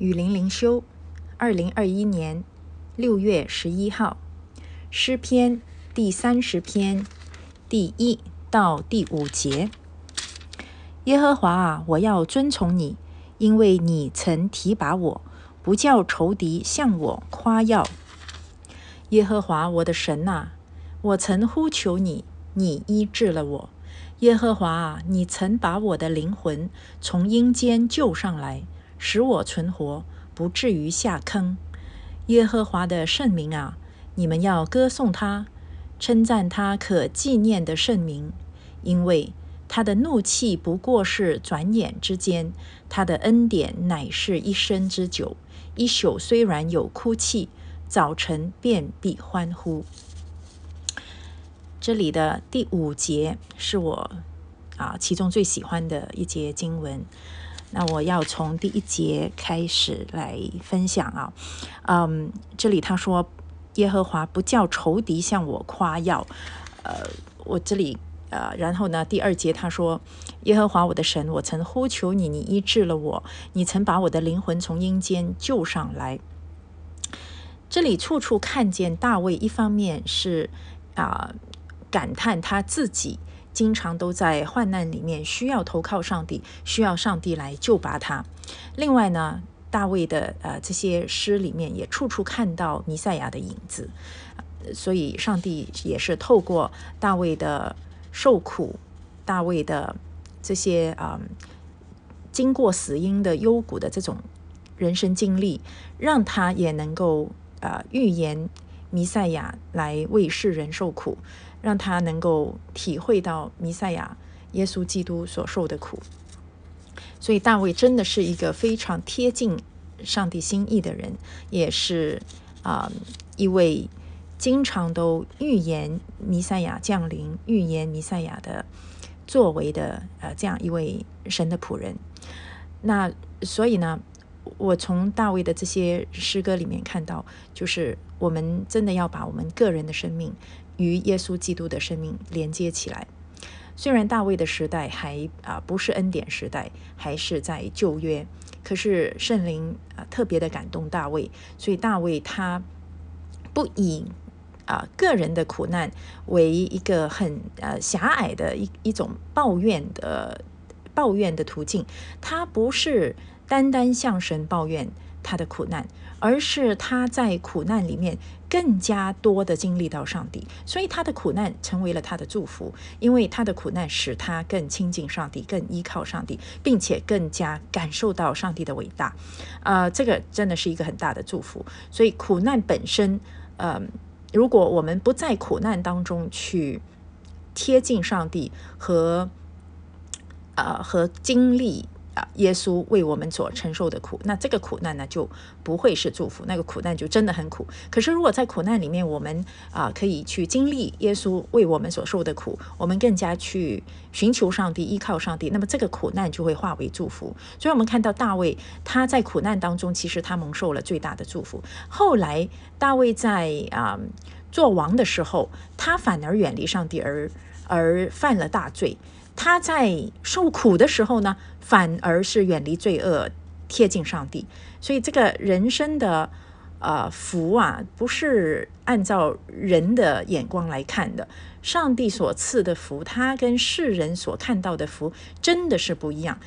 雨林灵修，二零二一年六月十一号，诗篇第三十篇第一到第五节。耶和华啊，我要遵从你，因为你曾提拔我，不叫仇敌向我夸耀。耶和华我的神呐，我曾呼求你，你医治了我。耶和华啊，你曾把我的灵魂从阴间救上来。使我存活，不至于下坑。耶和华的圣名啊，你们要歌颂他，称赞他可纪念的圣名，因为他的怒气不过是转眼之间，他的恩典乃是一生之久。一宿虽然有哭泣，早晨便必欢呼。这里的第五节是我啊其中最喜欢的一节经文。那我要从第一节开始来分享啊，嗯，这里他说耶和华不叫仇敌向我夸耀，呃，我这里呃，然后呢，第二节他说耶和华我的神，我曾呼求你，你医治了我，你曾把我的灵魂从阴间救上来。这里处处看见大卫，一方面是啊感叹他自己。经常都在患难里面，需要投靠上帝，需要上帝来救拔他。另外呢，大卫的呃这些诗里面也处处看到弥赛亚的影子，所以上帝也是透过大卫的受苦，大卫的这些啊经过死荫的幽谷的这种人生经历，让他也能够呃预言弥赛亚来为世人受苦。让他能够体会到弥赛亚耶稣基督所受的苦，所以大卫真的是一个非常贴近上帝心意的人，也是啊一位经常都预言弥赛亚降临、预言弥赛亚的作为的呃这样一位神的仆人。那所以呢，我从大卫的这些诗歌里面看到，就是我们真的要把我们个人的生命。与耶稣基督的生命连接起来。虽然大卫的时代还啊不是恩典时代，还是在旧约，可是圣灵啊特别的感动大卫，所以大卫他不以啊个人的苦难为一个很呃狭隘的一一种抱怨的抱怨的途径，他不是单单向神抱怨。他的苦难，而是他在苦难里面更加多的经历到上帝，所以他的苦难成为了他的祝福，因为他的苦难使他更亲近上帝，更依靠上帝，并且更加感受到上帝的伟大。啊，这个真的是一个很大的祝福。所以苦难本身，呃，如果我们不在苦难当中去贴近上帝和呃和经历。啊，耶稣为我们所承受的苦，那这个苦难呢就不会是祝福，那个苦难就真的很苦。可是如果在苦难里面，我们啊可以去经历耶稣为我们所受的苦，我们更加去寻求上帝、依靠上帝，那么这个苦难就会化为祝福。所以，我们看到大卫他在苦难当中，其实他蒙受了最大的祝福。后来，大卫在啊做王的时候，他反而远离上帝，而而犯了大罪。他在受苦的时候呢，反而是远离罪恶，贴近上帝。所以这个人生的呃福啊，不是按照人的眼光来看的。上帝所赐的福，他跟世人所看到的福真的是不一样。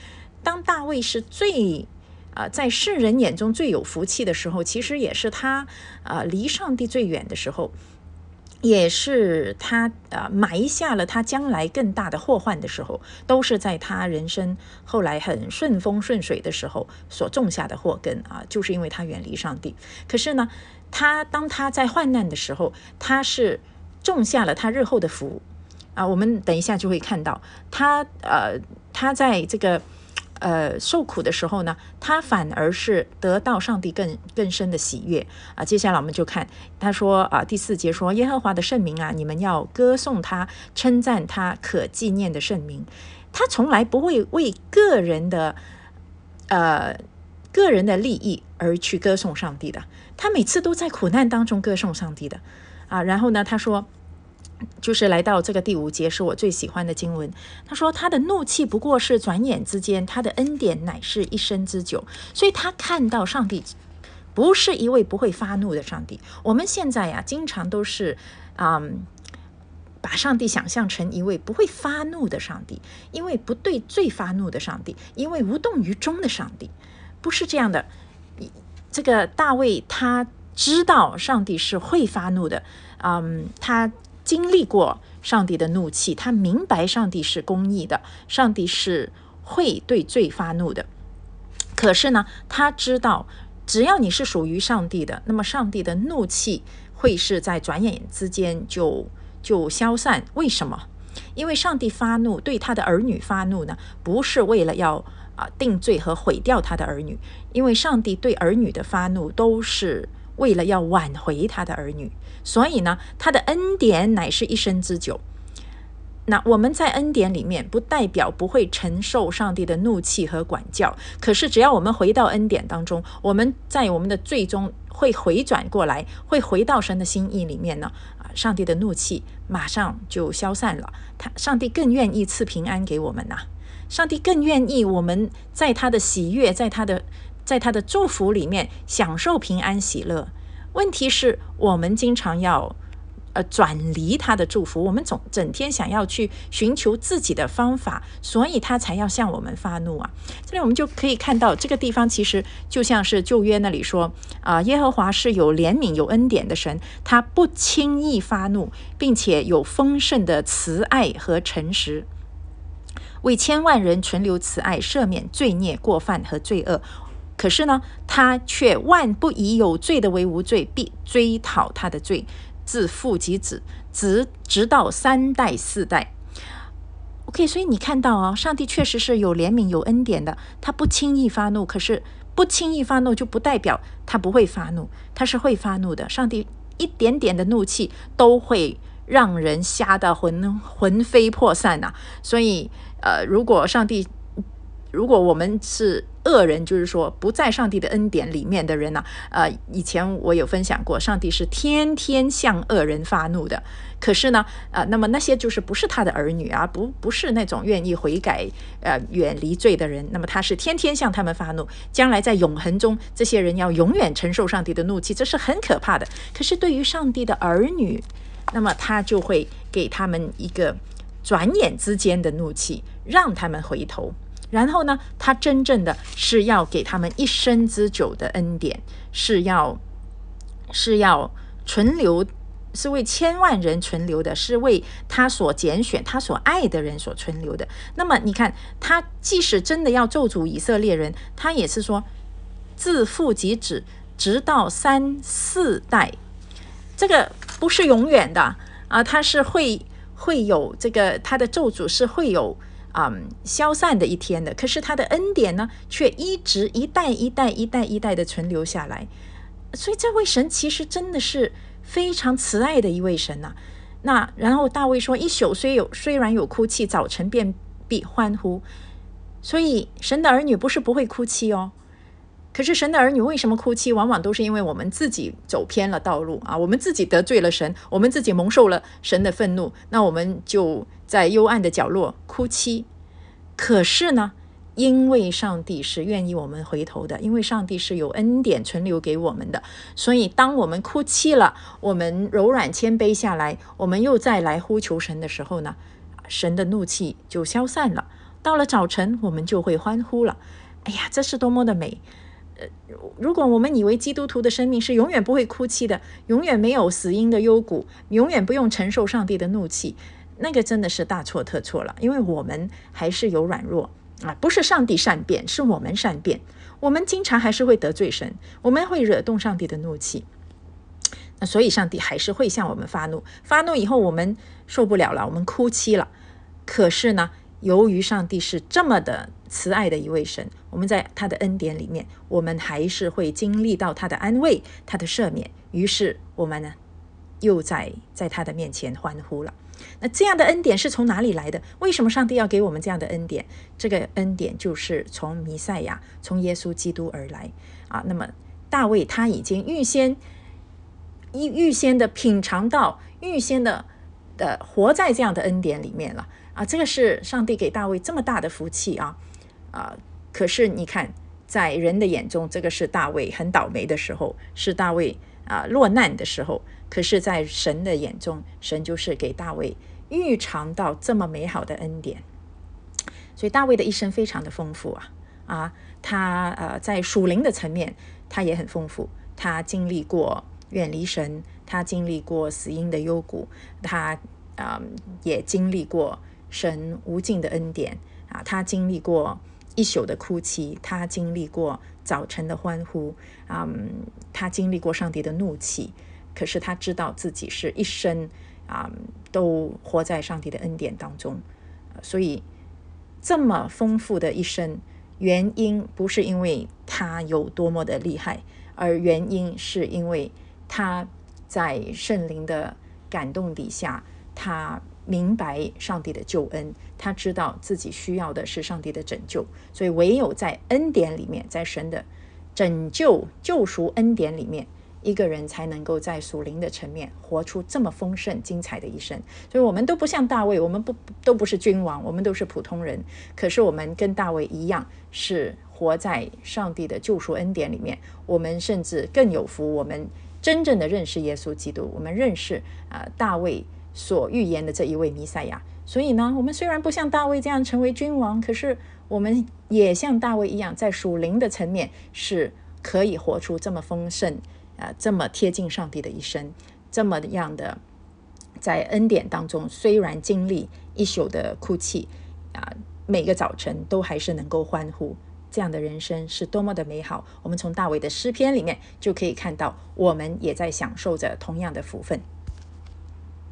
当大卫是最啊在世人眼中最有福气的时候，其实也是他啊离上帝最远的时候。也是他呃埋下了他将来更大的祸患的时候，都是在他人生后来很顺风顺水的时候所种下的祸根啊，就是因为他远离上帝。可是呢，他当他在患难的时候，他是种下了他日后的福啊。我们等一下就会看到他呃，他在这个。呃，受苦的时候呢，他反而是得到上帝更更深的喜悦啊。接下来我们就看他说啊，第四节说耶和华的圣名啊，你们要歌颂他，称赞他可纪念的圣名。他从来不会为个人的呃个人的利益而去歌颂上帝的，他每次都在苦难当中歌颂上帝的啊。然后呢，他说。就是来到这个第五节，是我最喜欢的经文。他说：“他的怒气不过是转眼之间，他的恩典乃是一生之久。”所以，他看到上帝不是一位不会发怒的上帝。我们现在呀，经常都是嗯，把上帝想象成一位不会发怒的上帝，因为不对罪发怒的上帝，因为无动于衷的上帝，不是这样的。这个大卫他知道上帝是会发怒的，嗯，他。经历过上帝的怒气，他明白上帝是公义的，上帝是会对罪发怒的。可是呢，他知道，只要你是属于上帝的，那么上帝的怒气会是在转眼之间就就消散。为什么？因为上帝发怒对他的儿女发怒呢，不是为了要啊定罪和毁掉他的儿女，因为上帝对儿女的发怒都是为了要挽回他的儿女。所以呢，他的恩典乃是一生之久。那我们在恩典里面，不代表不会承受上帝的怒气和管教。可是，只要我们回到恩典当中，我们在我们的最终会回转过来，会回到神的心意里面呢。啊，上帝的怒气马上就消散了。他，上帝更愿意赐平安给我们呐。上帝更愿意我们在他的喜悦，在他的，在他的祝福里面享受平安喜乐。问题是我们经常要呃转离他的祝福，我们总整天想要去寻求自己的方法，所以他才要向我们发怒啊！这里我们就可以看到，这个地方其实就像是旧约那里说啊，耶和华是有怜悯、有恩典的神，他不轻易发怒，并且有丰盛的慈爱和诚实，为千万人存留慈爱，赦免罪孽、过犯和罪恶。可是呢，他却万不以有罪的为无罪，必追讨他的罪，自父及子，直直到三代四代。OK，所以你看到啊，上帝确实是有怜悯、有恩典的，他不轻易发怒。可是不轻易发怒，就不代表他不会发怒，他是会发怒的。上帝一点点的怒气都会让人吓得魂魂飞魄散呐。所以，呃，如果上帝，如果我们是恶人，就是说不在上帝的恩典里面的人呢？呃，以前我有分享过，上帝是天天向恶人发怒的。可是呢，呃，那么那些就是不是他的儿女啊，不不是那种愿意悔改、呃远离罪的人，那么他是天天向他们发怒。将来在永恒中，这些人要永远承受上帝的怒气，这是很可怕的。可是对于上帝的儿女，那么他就会给他们一个转眼之间的怒气，让他们回头。然后呢，他真正的是要给他们一生之久的恩典，是要是要存留，是为千万人存留的，是为他所拣选、他所爱的人所存留的。那么你看，他即使真的要咒诅以色列人，他也是说自父及子，直到三四代，这个不是永远的啊，他是会会有这个他的咒诅是会有。嗯，消散的一天的，可是他的恩典呢，却一直一代一代一代一代的存留下来。所以这位神其实真的是非常慈爱的一位神呐。那然后大卫说：“一宿虽有虽然有哭泣，早晨便必欢呼。”所以神的儿女不是不会哭泣哦。可是神的儿女为什么哭泣？往往都是因为我们自己走偏了道路啊，我们自己得罪了神，我们自己蒙受了神的愤怒，那我们就。在幽暗的角落哭泣，可是呢，因为上帝是愿意我们回头的，因为上帝是有恩典存留给我们的，所以当我们哭泣了，我们柔软谦卑下来，我们又再来呼求神的时候呢，神的怒气就消散了。到了早晨，我们就会欢呼了。哎呀，这是多么的美！呃，如果我们以为基督徒的生命是永远不会哭泣的，永远没有死因的幽谷，永远不用承受上帝的怒气。那个真的是大错特错了，因为我们还是有软弱啊，不是上帝善变，是我们善变。我们经常还是会得罪神，我们会惹动上帝的怒气。那所以上帝还是会向我们发怒，发怒以后我们受不了了，我们哭泣了。可是呢，由于上帝是这么的慈爱的一位神，我们在他的恩典里面，我们还是会经历到他的安慰、他的赦免。于是我们呢，又在在他的面前欢呼了。那这样的恩典是从哪里来的？为什么上帝要给我们这样的恩典？这个恩典就是从弥赛亚、从耶稣基督而来啊。那么大卫他已经预先预预先的品尝到，预先的的活在这样的恩典里面了啊！这个是上帝给大卫这么大的福气啊啊！可是你看，在人的眼中，这个是大卫很倒霉的时候，是大卫啊落难的时候。可是，在神的眼中，神就是给大卫预尝到这么美好的恩典。所以大卫的一生非常的丰富啊啊！他呃在属灵的层面，他也很丰富。他经历过远离神，他经历过死荫的幽谷，他啊也经历过神无尽的恩典啊！他经历过一宿的哭泣，他经历过早晨的欢呼啊！他经历过上帝的怒气。可是他知道自己是一生啊，都活在上帝的恩典当中，所以这么丰富的一生，原因不是因为他有多么的厉害，而原因是因为他在圣灵的感动底下，他明白上帝的救恩，他知道自己需要的是上帝的拯救，所以唯有在恩典里面，在神的拯救救赎恩典里面。一个人才能够在属灵的层面活出这么丰盛精彩的一生，所以我们都不像大卫，我们不都不是君王，我们都是普通人。可是我们跟大卫一样，是活在上帝的救赎恩典里面。我们甚至更有福，我们真正的认识耶稣基督，我们认识啊大卫所预言的这一位弥赛亚。所以呢，我们虽然不像大卫这样成为君王，可是我们也像大卫一样，在属灵的层面是可以活出这么丰盛。啊，这么贴近上帝的一生，这么样的在恩典当中，虽然经历一宿的哭泣，啊，每个早晨都还是能够欢呼，这样的人生是多么的美好。我们从大卫的诗篇里面就可以看到，我们也在享受着同样的福分。